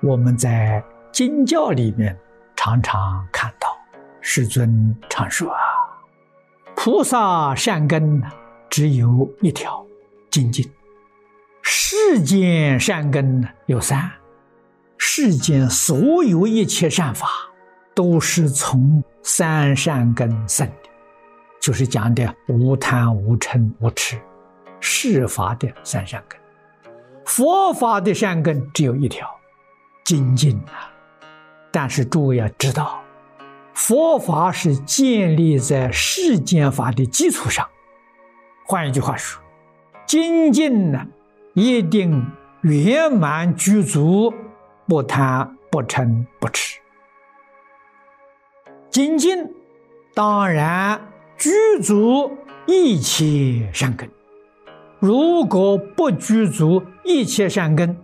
我们在经教里面常常看到，世尊常说啊，菩萨善根只有一条，精进；世间善根有三，世间所有一切善法都是从三善根生的，就是讲的无贪、无嗔、无痴，世法的三善根。佛法的善根只有一条。精进啊！但是诸位要知道，佛法是建立在世间法的基础上。换一句话说，精进呢，一定圆满具足，不贪不嗔不痴。精进当然具足一切善根。如果不具足一切善根，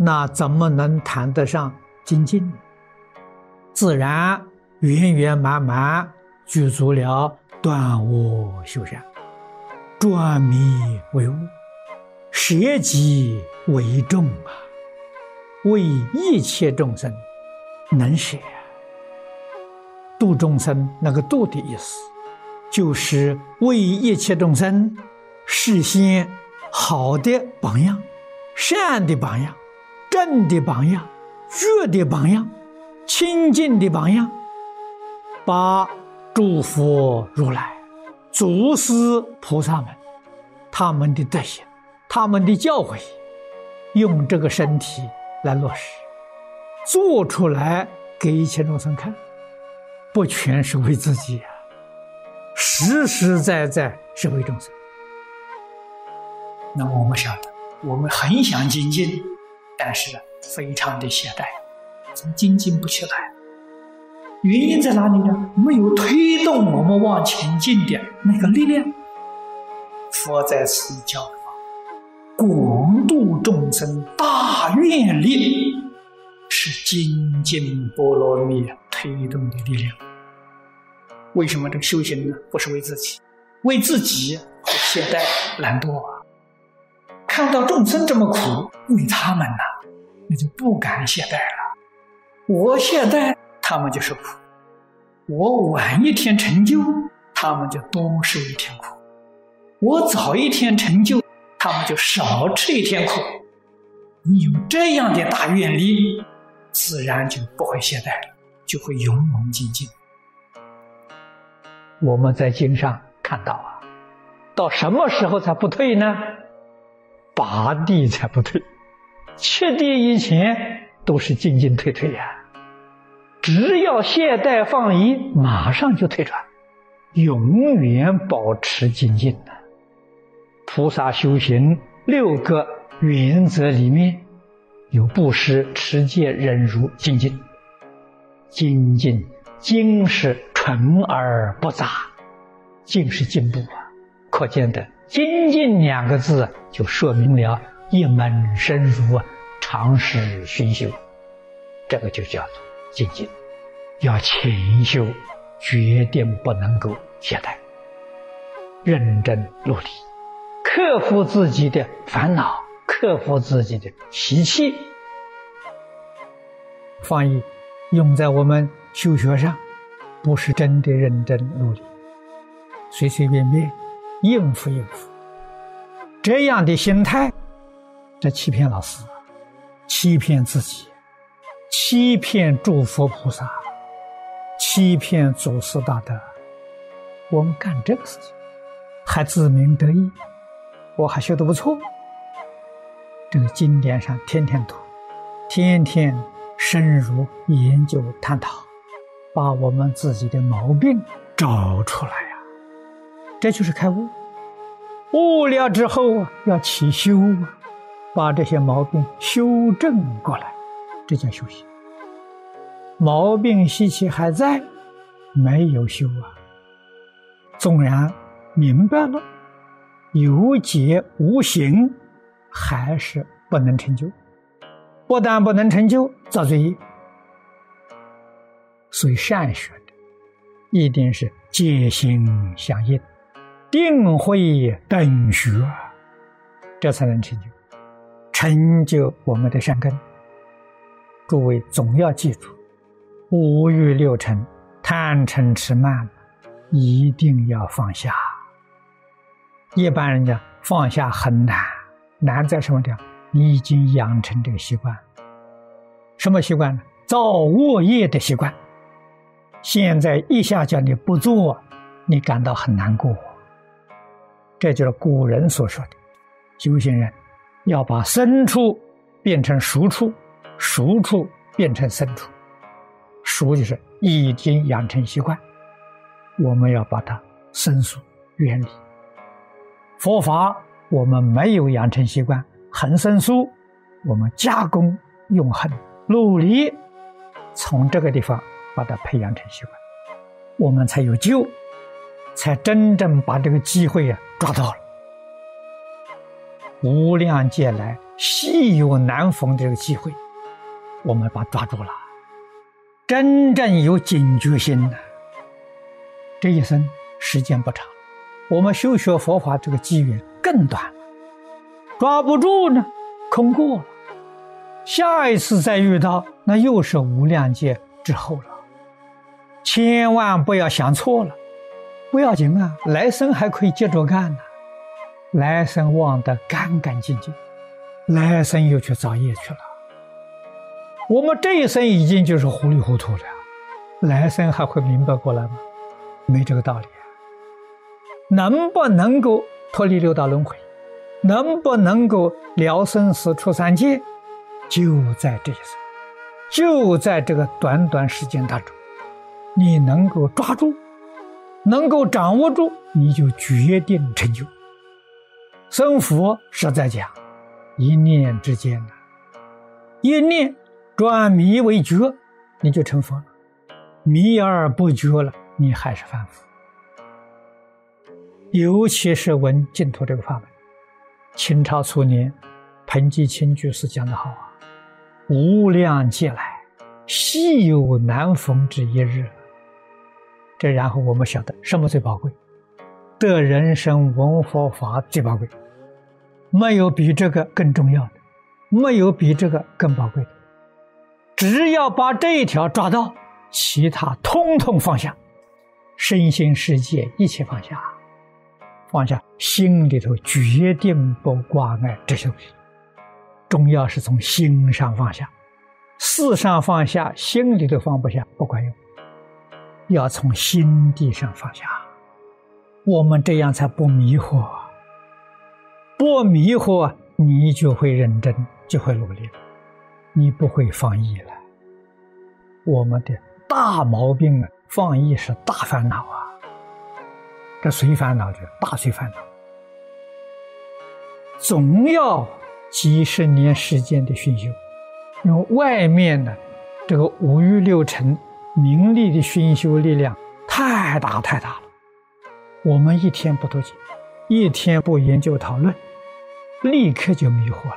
那怎么能谈得上精进？自然圆圆满满具足了断我修善，转迷为悟，舍己为众啊！为一切众生能舍，度众生那个度的意思，就是为一切众生实现好的榜样，善的榜样。正的榜样，觉的榜样，清净的榜样，把诸佛如来、祖师菩萨们他们的德行、他们的教诲，用这个身体来落实，做出来给一切众生看，不全是为自己啊，实实在在是为众生。那么我们晓得，我们很想精进。但是非常的懈怠，怎么精进不起来？原因在哪里呢？没有推动我们往前进的那个力量。佛在此教法，广度众生大愿力，是精进波罗蜜推动的力量。为什么这个修行呢？不是为自己，为自己会懈怠懒惰啊！看到众生这么苦，为他们呐。那就不敢懈怠了。我懈怠，他们就受苦；我晚一天成就，他们就多受一天苦；我早一天成就，他们就少吃一天苦。你有这样的大愿力，自然就不会懈怠了，就会勇猛精进。我们在经上看到啊，到什么时候才不退呢？拔地才不退。七地以前都是进进退退呀，只要懈怠放逸，马上就退转，永远保持精进的。菩萨修行六个原则里面有布施、持戒、忍辱、精进。精进，精是纯而不杂，进是进步啊。可见的“精进”两个字就说明了。一门深入，长时熏修，这个就叫做精进。要勤修，决定不能够懈怠，认真努力，克服自己的烦恼，克服自己的习气。放逸用在我们修学上，不是真的认真努力，随随便便应付应付，这样的心态。这欺骗老师，欺骗自己，欺骗诸佛菩萨，欺骗祖师大德。我们干这个事情，还自鸣得意，我还学得不错。这个经典上天天读，天天深入研究探讨，把我们自己的毛病找出来。这就是开悟。悟了之后啊，要起修啊。把这些毛病修正过来，这叫修行。毛病习气还在，没有修啊。纵然明白了，有解无行，还是不能成就。不但不能成就，造罪业。所以善学的，一定是戒心相应，定慧等学，这才能成就。成就我们的善根，诸位总要记住，五欲六尘、贪嗔痴慢，一定要放下。一般人家放下很难，难在什么地方？你已经养成这个习惯，什么习惯呢？造恶业的习惯。现在一下叫你不做，你感到很难过。这就是古人所说的：修行人要把深处变成熟处，熟处变成深处。熟就是已经养成习惯，我们要把它生疏远离。佛法我们没有养成习惯，很生疏，我们加工用恒努力，从这个地方把它培养成习惯，我们才有救，才真正把这个机会啊抓到了。无量劫来稀有难逢的这个机会，我们把抓住了，真正有警觉心的，这一生时间不长。我们修学佛法这个机缘更短，抓不住呢，空过了。下一次再遇到，那又是无量劫之后了。千万不要想错了，不要紧啊，来生还可以接着干呢。来生忘得干干净净，来生又去造业去了。我们这一生已经就是糊里糊涂了，来生还会明白过来吗？没这个道理。能不能够脱离六道轮回？能不能够了生死出三界？就在这一生，就在这个短短时间当中，你能够抓住，能够掌握住，你就决定成就。生佛实在讲，一念之间呐，一念转迷为觉，你就成佛了；迷而不觉了，你还是凡夫。尤其是闻净土这个法门，清朝初年，彭继清居士讲的好啊，“无量劫来，稀有难逢之一日。”这然后我们晓得什么最宝贵？得人生闻佛法最宝贵，没有比这个更重要的，没有比这个更宝贵的。只要把这一条抓到，其他通通放下，身心世界一切放下。放下心里头，决定不挂碍这些东西。重要是从心上放下，事上放下，心里头放不下不管用。要从心地上放下，我们这样才不迷惑。不迷惑，你就会认真，就会努力了，你不会放逸了。我们的大毛病啊，放逸是大烦恼啊。这随烦恼的大随烦恼，总要几十年时间的熏修，因为外面的这个五欲六尘、名利的熏修力量太大太大了。我们一天不读经，一天不研究讨论，立刻就迷惑了，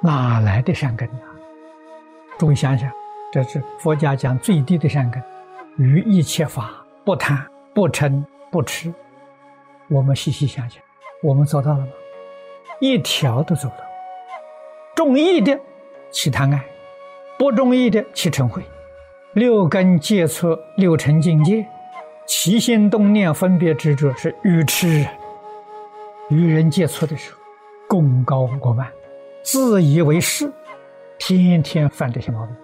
哪来的善根呢？诸位想想，这是佛家讲最低的善根，于一切法不贪不嗔。不痴，我们细细想想，我们做到了吗？一条都做不到。中意的起贪爱，不中意的起嗔恚，六根接触六尘境界，起心动念分别执着是愚痴。与人接触的时候，功高过慢，自以为是，天天犯这些毛病。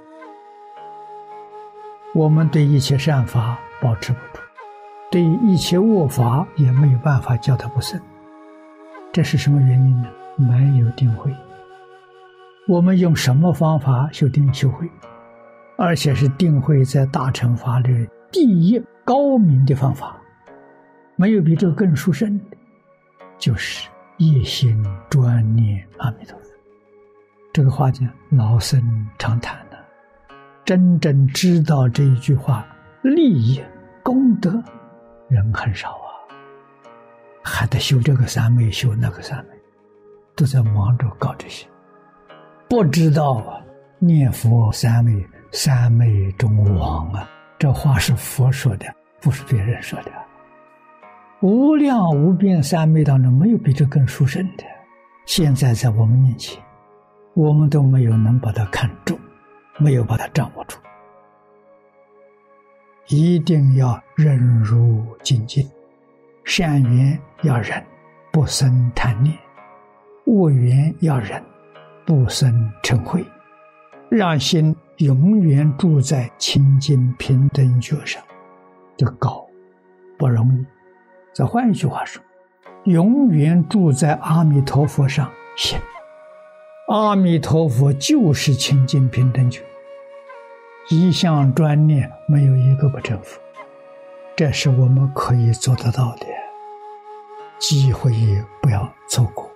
我们对一切善法保持不住。对一切恶法也没有办法教他不生，这是什么原因呢？没有定慧。我们用什么方法修定修慧？而且是定慧在大乘法里第一高明的方法，没有比这更殊胜的，就是一心专念阿弥陀佛。这个话讲老生常谈的，真正知道这一句话利益功德。人很少啊，还得修这个三昧，修那个三昧，都在忙着搞这些，不知道啊，念佛三昧，三昧中王啊，这话是佛说的，不是别人说的。无量无边三昧当中，没有比这更殊胜的。现在在我们面前，我们都没有能把它看中，没有把它掌握住。一定要忍辱精进，善缘要忍，不生贪念；恶缘要忍，不生嗔恚，让心永远住在清净平等觉上，这个高不容易。再换一句话说，永远住在阿弥陀佛上行。阿弥陀佛就是清净平等觉。一向专念，没有一个不征服，这是我们可以做得到的，机会不要错过。